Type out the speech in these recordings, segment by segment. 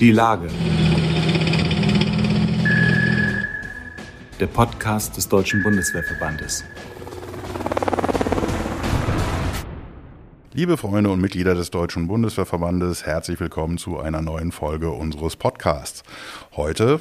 Die Lage. Der Podcast des Deutschen Bundeswehrverbandes. Liebe Freunde und Mitglieder des Deutschen Bundeswehrverbandes, herzlich willkommen zu einer neuen Folge unseres Podcasts. Heute,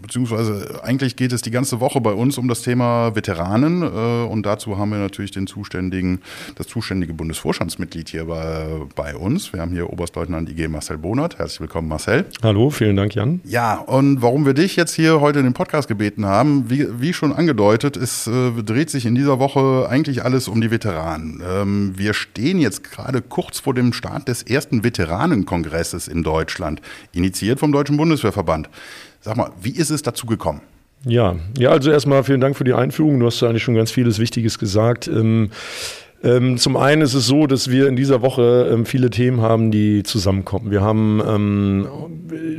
beziehungsweise eigentlich geht es die ganze Woche bei uns um das Thema Veteranen äh, und dazu haben wir natürlich den zuständigen, das zuständige Bundesvorstandsmitglied hier bei, bei uns. Wir haben hier Oberstleutnant IG Marcel Bonert. Herzlich willkommen, Marcel. Hallo, vielen Dank, Jan. Ja, und warum wir dich jetzt hier heute in den Podcast gebeten haben, wie, wie schon angedeutet, es äh, dreht sich in dieser Woche eigentlich alles um die Veteranen. Ähm, wir stehen jetzt gerade kurz vor dem Start des ersten Veteranenkongresses in Deutschland, initiiert vom Deutschen Bundeswehrverband. Sag mal, wie ist es dazu gekommen? Ja, ja, also erstmal vielen Dank für die Einführung. Du hast eigentlich schon ganz vieles Wichtiges gesagt. Ähm, ähm, zum einen ist es so, dass wir in dieser Woche ähm, viele Themen haben, die zusammenkommen. Wir haben ähm,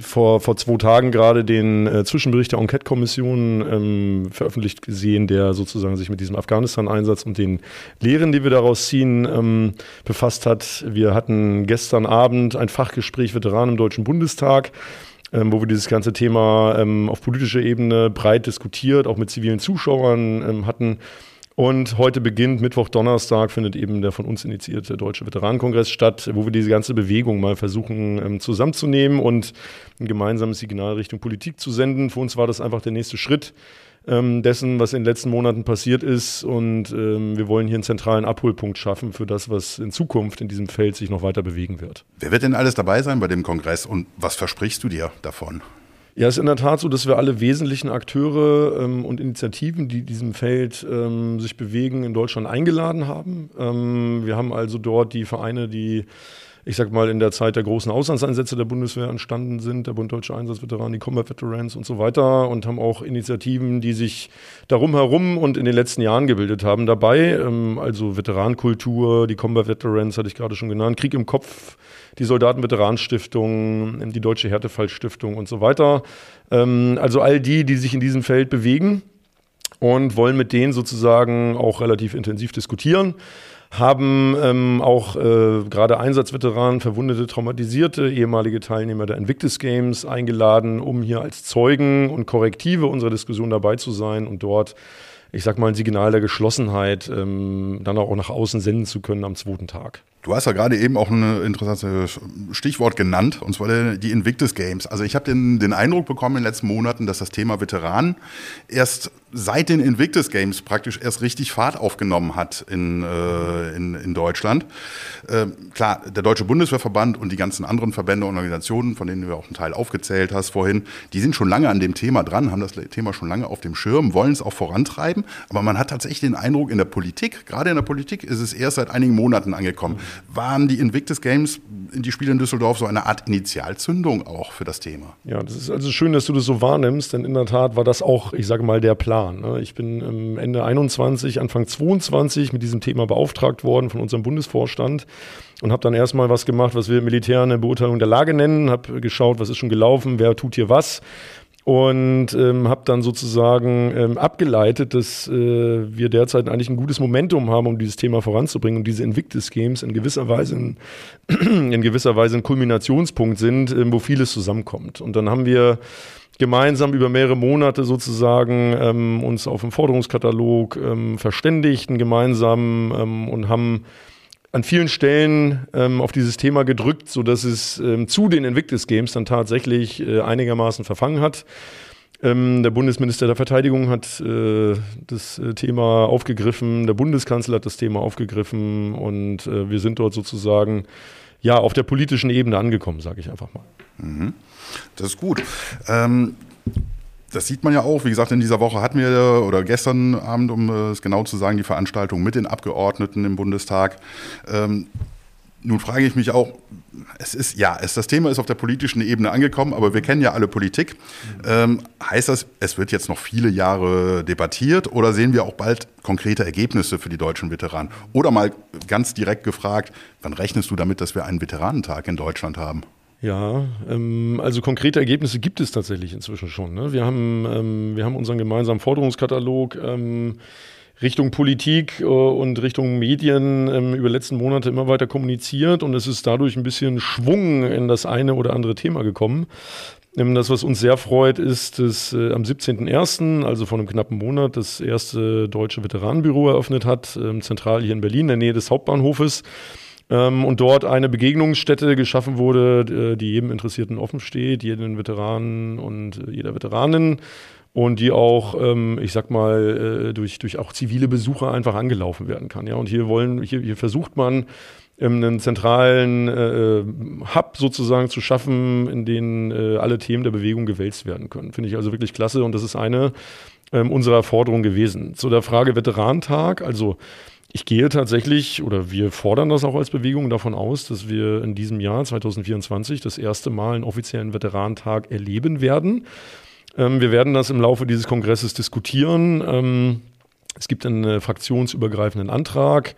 vor, vor zwei Tagen gerade den äh, Zwischenbericht der Enquete-Kommission ähm, veröffentlicht gesehen, der sozusagen sich mit diesem Afghanistan-Einsatz und den Lehren, die wir daraus ziehen, ähm, befasst hat. Wir hatten gestern Abend ein Fachgespräch Veteranen im Deutschen Bundestag ähm, wo wir dieses ganze Thema auf politischer Ebene breit diskutiert, auch mit zivilen Zuschauern hatten. Und heute beginnt Mittwoch, Donnerstag findet eben der von uns initiierte Deutsche Veteranenkongress statt, wo wir diese ganze Bewegung mal versuchen ähm, zusammenzunehmen und ein gemeinsames Signal Richtung Politik zu senden. Für uns war das einfach der nächste Schritt ähm, dessen, was in den letzten Monaten passiert ist. Und ähm, wir wollen hier einen zentralen Abholpunkt schaffen für das, was in Zukunft in diesem Feld sich noch weiter bewegen wird. Wer wird denn alles dabei sein bei dem Kongress und was versprichst du dir davon? Ja, es ist in der Tat so, dass wir alle wesentlichen Akteure ähm, und Initiativen, die in diesem Feld ähm, sich bewegen, in Deutschland eingeladen haben. Ähm, wir haben also dort die Vereine, die ich sag mal, in der Zeit der großen Auslandseinsätze der Bundeswehr entstanden sind, der Bund Deutsche Einsatzveteranen, die Combat Veterans und so weiter und haben auch Initiativen, die sich darum herum und in den letzten Jahren gebildet haben, dabei. Ähm, also Veterankultur, die Combat Veterans hatte ich gerade schon genannt, Krieg im Kopf, die Soldatenveteranstiftung, die Deutsche Härtefallstiftung und so weiter. Ähm, also all die, die sich in diesem Feld bewegen und wollen mit denen sozusagen auch relativ intensiv diskutieren haben ähm, auch äh, gerade Einsatzveteranen, verwundete, traumatisierte ehemalige Teilnehmer der Invictus Games eingeladen, um hier als Zeugen und Korrektive unserer Diskussion dabei zu sein und dort, ich sag mal, ein Signal der Geschlossenheit ähm, dann auch nach außen senden zu können am zweiten Tag. Du hast ja gerade eben auch ein interessantes Stichwort genannt, und zwar die Invictus Games. Also ich habe den, den Eindruck bekommen in den letzten Monaten, dass das Thema Veteranen erst seit den Invictus Games praktisch erst richtig Fahrt aufgenommen hat in, äh, in, in Deutschland. Äh, klar, der Deutsche Bundeswehrverband und die ganzen anderen Verbände und Organisationen, von denen du auch einen Teil aufgezählt hast vorhin, die sind schon lange an dem Thema dran, haben das Thema schon lange auf dem Schirm, wollen es auch vorantreiben. Aber man hat tatsächlich den Eindruck, in der Politik, gerade in der Politik, ist es erst seit einigen Monaten angekommen. Waren die Invictus Games, die Spiele in Düsseldorf, so eine Art Initialzündung auch für das Thema? Ja, das ist also schön, dass du das so wahrnimmst, denn in der Tat war das auch, ich sage mal, der Plan. Jahren. Ne? Ich bin Ende 21, Anfang 22 mit diesem Thema beauftragt worden von unserem Bundesvorstand und habe dann erstmal was gemacht, was wir Militär eine Beurteilung der Lage nennen, habe geschaut, was ist schon gelaufen, wer tut hier was und ähm, habe dann sozusagen ähm, abgeleitet, dass äh, wir derzeit eigentlich ein gutes Momentum haben, um dieses Thema voranzubringen und diese Invictus Games in gewisser Weise in, in gewisser Weise ein Kulminationspunkt sind, äh, wo vieles zusammenkommt. Und dann haben wir gemeinsam über mehrere Monate sozusagen ähm, uns auf dem Forderungskatalog ähm, verständigten gemeinsam ähm, und haben an vielen Stellen ähm, auf dieses Thema gedrückt, so dass es ähm, zu den Invictus Games dann tatsächlich äh, einigermaßen verfangen hat. Ähm, der Bundesminister der Verteidigung hat äh, das äh, Thema aufgegriffen, der Bundeskanzler hat das Thema aufgegriffen und äh, wir sind dort sozusagen ja auf der politischen Ebene angekommen, sage ich einfach mal. Mhm. Das ist gut. Ähm, das sieht man ja auch. Wie gesagt, in dieser Woche hatten wir, oder gestern Abend, um es genau zu sagen, die Veranstaltung mit den Abgeordneten im Bundestag. Ähm, nun frage ich mich auch, es ist, ja, es, das Thema ist auf der politischen Ebene angekommen, aber wir kennen ja alle Politik. Ähm, heißt das, es wird jetzt noch viele Jahre debattiert oder sehen wir auch bald konkrete Ergebnisse für die deutschen Veteranen? Oder mal ganz direkt gefragt, wann rechnest du damit, dass wir einen Veteranentag in Deutschland haben? Ja, ähm, also konkrete Ergebnisse gibt es tatsächlich inzwischen schon. Ne? Wir, haben, ähm, wir haben unseren gemeinsamen Forderungskatalog ähm, Richtung Politik äh, und Richtung Medien ähm, über letzten Monate immer weiter kommuniziert und es ist dadurch ein bisschen Schwung in das eine oder andere Thema gekommen. Ähm, das, was uns sehr freut, ist, dass äh, am 17.01., also vor einem knappen Monat, das erste deutsche Veteranenbüro eröffnet hat, ähm, zentral hier in Berlin, in der Nähe des Hauptbahnhofes. Ähm, und dort eine Begegnungsstätte geschaffen wurde, äh, die jedem Interessierten offen steht, jeden Veteranen und äh, jeder Veteranin und die auch, ähm, ich sag mal, äh, durch, durch auch zivile Besucher einfach angelaufen werden kann. Ja, und hier wollen, hier, hier versucht man, ähm, einen zentralen äh, Hub sozusagen zu schaffen, in den äh, alle Themen der Bewegung gewälzt werden können. Finde ich also wirklich klasse und das ist eine ähm, unserer Forderungen gewesen. Zu der Frage Veteranentag, also ich gehe tatsächlich oder wir fordern das auch als Bewegung davon aus, dass wir in diesem Jahr 2024 das erste Mal einen offiziellen Veteranentag erleben werden. Ähm, wir werden das im Laufe dieses Kongresses diskutieren. Ähm, es gibt einen äh, fraktionsübergreifenden Antrag,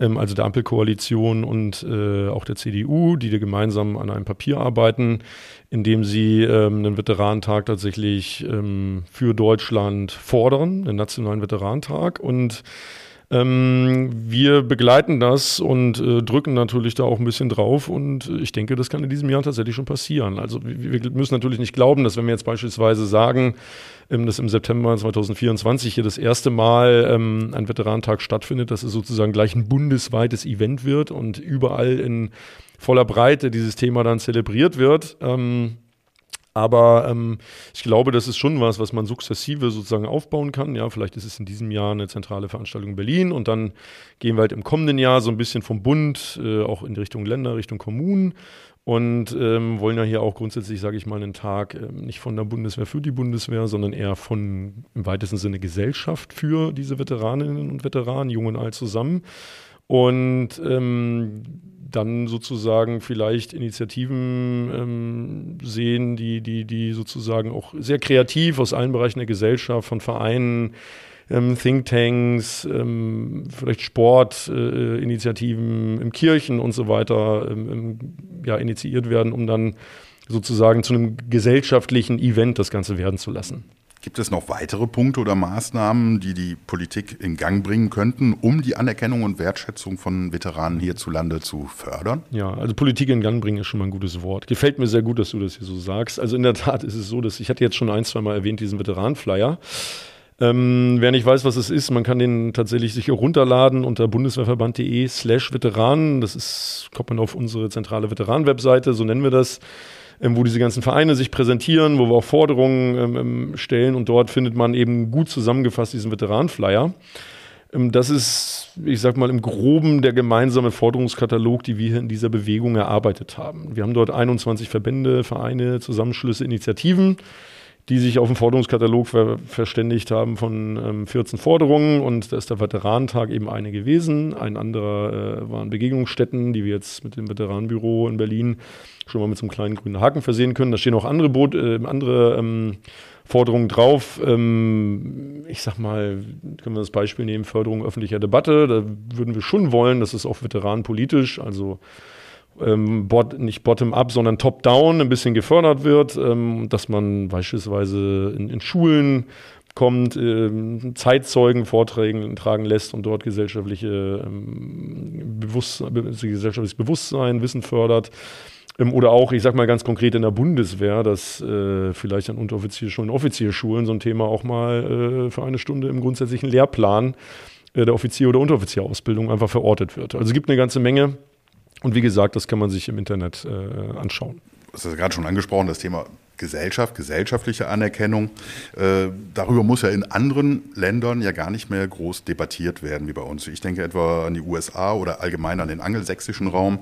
ähm, also der Ampelkoalition und äh, auch der CDU, die gemeinsam an einem Papier arbeiten, in dem sie ähm, einen Veteranentag tatsächlich ähm, für Deutschland fordern, einen nationalen Veteranentag. Und ähm, wir begleiten das und äh, drücken natürlich da auch ein bisschen drauf und ich denke, das kann in diesem Jahr tatsächlich schon passieren. Also wir, wir müssen natürlich nicht glauben, dass wenn wir jetzt beispielsweise sagen, ähm, dass im September 2024 hier das erste Mal ähm, ein Veteranentag stattfindet, dass es sozusagen gleich ein bundesweites Event wird und überall in voller Breite dieses Thema dann zelebriert wird. Ähm, aber ähm, ich glaube, das ist schon was, was man sukzessive sozusagen aufbauen kann. Ja, vielleicht ist es in diesem Jahr eine zentrale Veranstaltung in Berlin und dann gehen wir halt im kommenden Jahr so ein bisschen vom Bund äh, auch in Richtung Länder, Richtung Kommunen und ähm, wollen ja hier auch grundsätzlich, sage ich mal, einen Tag äh, nicht von der Bundeswehr für die Bundeswehr, sondern eher von im weitesten Sinne Gesellschaft für diese Veteraninnen und Veteranen, jung und alt zusammen. Und ähm, dann sozusagen vielleicht Initiativen ähm, sehen, die, die, die sozusagen auch sehr kreativ aus allen Bereichen der Gesellschaft, von Vereinen, ähm, Thinktanks, ähm, vielleicht Sportinitiativen äh, im Kirchen und so weiter ähm, ja, initiiert werden, um dann sozusagen zu einem gesellschaftlichen Event das Ganze werden zu lassen. Gibt es noch weitere Punkte oder Maßnahmen, die die Politik in Gang bringen könnten, um die Anerkennung und Wertschätzung von Veteranen hierzulande zu fördern? Ja, also Politik in Gang bringen ist schon mal ein gutes Wort. Gefällt mir sehr gut, dass du das hier so sagst. Also in der Tat ist es so, dass ich hatte jetzt schon ein, zwei Mal erwähnt, diesen Veteranenflyer. Ähm, wer nicht weiß, was es ist, man kann den tatsächlich sich runterladen unter bundeswehrverband.de slash Veteranen. Das ist, kommt man auf unsere zentrale Veteran-Webseite, so nennen wir das. Ähm, wo diese ganzen Vereine sich präsentieren, wo wir auch Forderungen ähm, ähm, stellen und dort findet man eben gut zusammengefasst diesen Veteranenflyer. Das ist, ich sag mal, im Groben der gemeinsame Forderungskatalog, die wir hier in dieser Bewegung erarbeitet haben. Wir haben dort 21 Verbände, Vereine, Zusammenschlüsse, Initiativen, die sich auf den Forderungskatalog ver verständigt haben von ähm, 14 Forderungen und da ist der Veteranentag eben eine gewesen. Ein anderer äh, waren Begegnungsstätten, die wir jetzt mit dem Veteranenbüro in Berlin schon mal mit so einem kleinen grünen Haken versehen können. Da stehen auch andere, Boot, äh, andere ähm, Forderungen drauf. Ähm, ich sag mal, können wir das Beispiel nehmen, Förderung öffentlicher Debatte. Da würden wir schon wollen, dass es auch veteranenpolitisch, also ähm, bot, nicht bottom-up, sondern top-down ein bisschen gefördert wird, ähm, dass man beispielsweise in, in Schulen kommt, ähm, Zeitzeugen Vorträgen tragen lässt und dort gesellschaftliche, ähm, Bewusst gesellschaftliches Bewusstsein, Wissen fördert. Ähm, oder auch, ich sag mal ganz konkret in der Bundeswehr, dass äh, vielleicht an Unteroffizierschulen, Offizierschulen so ein Thema auch mal äh, für eine Stunde im grundsätzlichen Lehrplan äh, der Offizier- oder Unteroffizierausbildung einfach verortet wird. Also es gibt eine ganze Menge. Und wie gesagt, das kann man sich im Internet äh, anschauen. Das ist gerade schon angesprochen, das Thema Gesellschaft, gesellschaftliche Anerkennung. Äh, darüber muss ja in anderen Ländern ja gar nicht mehr groß debattiert werden wie bei uns. Ich denke etwa an die USA oder allgemein an den angelsächsischen Raum.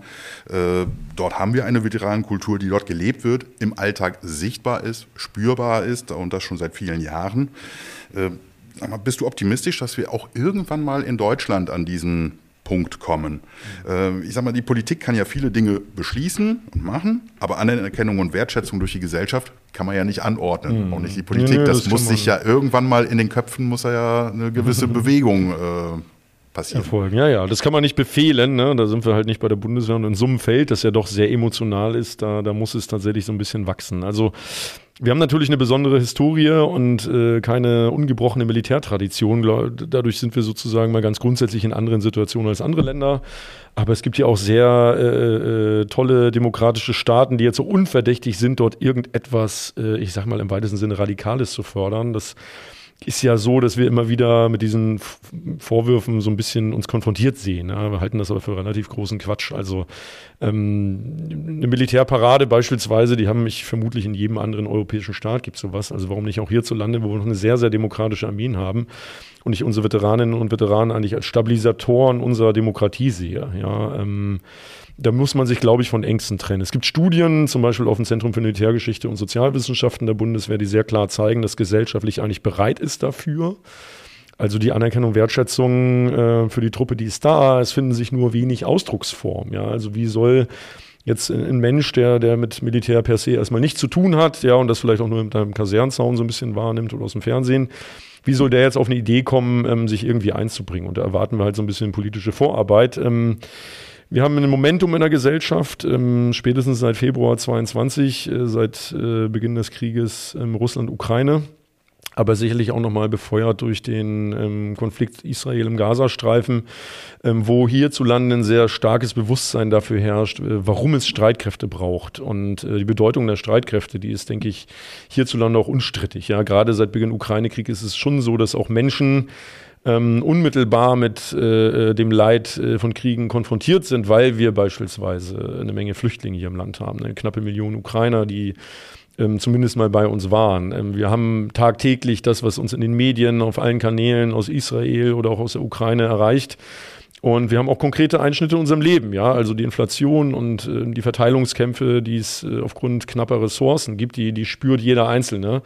Äh, dort haben wir eine Veteranenkultur, die dort gelebt wird, im Alltag sichtbar ist, spürbar ist und das schon seit vielen Jahren. Äh, bist du optimistisch, dass wir auch irgendwann mal in Deutschland an diesen Punkt kommen. Äh, ich sage mal, die Politik kann ja viele Dinge beschließen und machen, aber Anerkennung und Wertschätzung durch die Gesellschaft kann man ja nicht anordnen. Mhm. Auch nicht die Politik. Nee, nee, das, das muss sich ja irgendwann mal in den Köpfen, muss er ja eine gewisse Bewegung äh, passieren. Erfolgen, ja, ja. Das kann man nicht befehlen. Ne? Da sind wir halt nicht bei der Bundeswehr. Und in so einem Feld, das ja doch sehr emotional ist, da, da muss es tatsächlich so ein bisschen wachsen. Also wir haben natürlich eine besondere Historie und äh, keine ungebrochene Militärtradition. Dadurch sind wir sozusagen mal ganz grundsätzlich in anderen Situationen als andere Länder. Aber es gibt ja auch sehr äh, äh, tolle demokratische Staaten, die jetzt so unverdächtig sind, dort irgendetwas, äh, ich sag mal im weitesten Sinne Radikales zu fördern. Das ist ja so, dass wir immer wieder mit diesen Vorwürfen so ein bisschen uns konfrontiert sehen. Ja. Wir halten das aber für relativ großen Quatsch. Also ähm, eine Militärparade beispielsweise, die haben mich vermutlich in jedem anderen europäischen Staat gibt sowas. Also warum nicht auch hierzulande, wo wir noch eine sehr, sehr demokratische Armeen haben und ich unsere Veteraninnen und Veteranen eigentlich als Stabilisatoren unserer Demokratie sehe. Ja, ähm, da muss man sich, glaube ich, von Ängsten trennen. Es gibt Studien, zum Beispiel auf dem Zentrum für Militärgeschichte und Sozialwissenschaften der Bundeswehr, die sehr klar zeigen, dass gesellschaftlich eigentlich bereit ist dafür. Also die Anerkennung, Wertschätzung äh, für die Truppe, die ist da. Es finden sich nur wenig Ausdrucksformen. Ja, also wie soll jetzt ein Mensch, der, der mit Militär per se erstmal nichts zu tun hat, ja, und das vielleicht auch nur mit einem Kasernzaun so ein bisschen wahrnimmt oder aus dem Fernsehen, wie soll der jetzt auf eine Idee kommen, ähm, sich irgendwie einzubringen? Und da erwarten wir halt so ein bisschen politische Vorarbeit. Ähm, wir haben ein Momentum in der Gesellschaft, ähm, spätestens seit Februar 22, äh, seit äh, Beginn des Krieges ähm, Russland-Ukraine, aber sicherlich auch nochmal befeuert durch den ähm, Konflikt Israel im Gazastreifen, ähm, wo hierzulande ein sehr starkes Bewusstsein dafür herrscht, äh, warum es Streitkräfte braucht. Und äh, die Bedeutung der Streitkräfte, die ist, denke ich, hierzulande auch unstrittig. Ja, gerade seit Beginn Ukraine-Krieg ist es schon so, dass auch Menschen ähm, unmittelbar mit äh, äh, dem Leid äh, von Kriegen konfrontiert sind, weil wir beispielsweise eine Menge Flüchtlinge hier im Land haben, eine knappe Million Ukrainer, die ähm, zumindest mal bei uns waren. Ähm, wir haben tagtäglich das, was uns in den Medien auf allen Kanälen aus Israel oder auch aus der Ukraine erreicht. Und wir haben auch konkrete Einschnitte in unserem Leben, ja, also die Inflation und äh, die Verteilungskämpfe, die es äh, aufgrund knapper Ressourcen gibt, die, die spürt jeder Einzelne.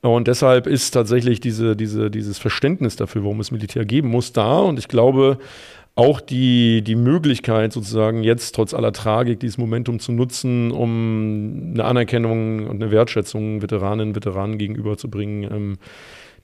Und deshalb ist tatsächlich diese, diese, dieses Verständnis dafür, warum es Militär geben muss, da. Und ich glaube, auch die, die Möglichkeit, sozusagen jetzt trotz aller Tragik dieses Momentum zu nutzen, um eine Anerkennung und eine Wertschätzung Veteraninnen und Veteranen gegenüberzubringen, ähm,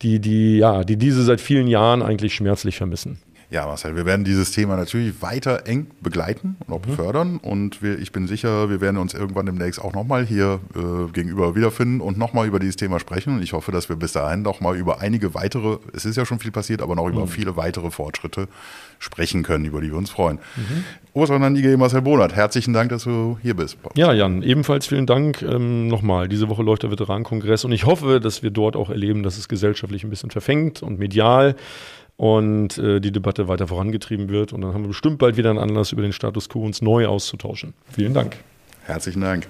die, die, ja, die diese seit vielen Jahren eigentlich schmerzlich vermissen. Ja, Marcel, wir werden dieses Thema natürlich weiter eng begleiten und auch mhm. befördern. Und wir, ich bin sicher, wir werden uns irgendwann demnächst auch nochmal hier äh, gegenüber wiederfinden und nochmal über dieses Thema sprechen. Und ich hoffe, dass wir bis dahin nochmal über einige weitere, es ist ja schon viel passiert, aber noch mhm. über viele weitere Fortschritte sprechen können, über die wir uns freuen. Mhm. Oberstleutnant IG Marcel Bonert, herzlichen Dank, dass du hier bist. Ja, Jan, ebenfalls vielen Dank. Ähm, nochmal, diese Woche läuft der Veteranenkongress und ich hoffe, dass wir dort auch erleben, dass es gesellschaftlich ein bisschen verfängt und medial und äh, die Debatte weiter vorangetrieben wird. Und dann haben wir bestimmt bald wieder einen Anlass, über den Status quo uns neu auszutauschen. Vielen Dank. Herzlichen Dank.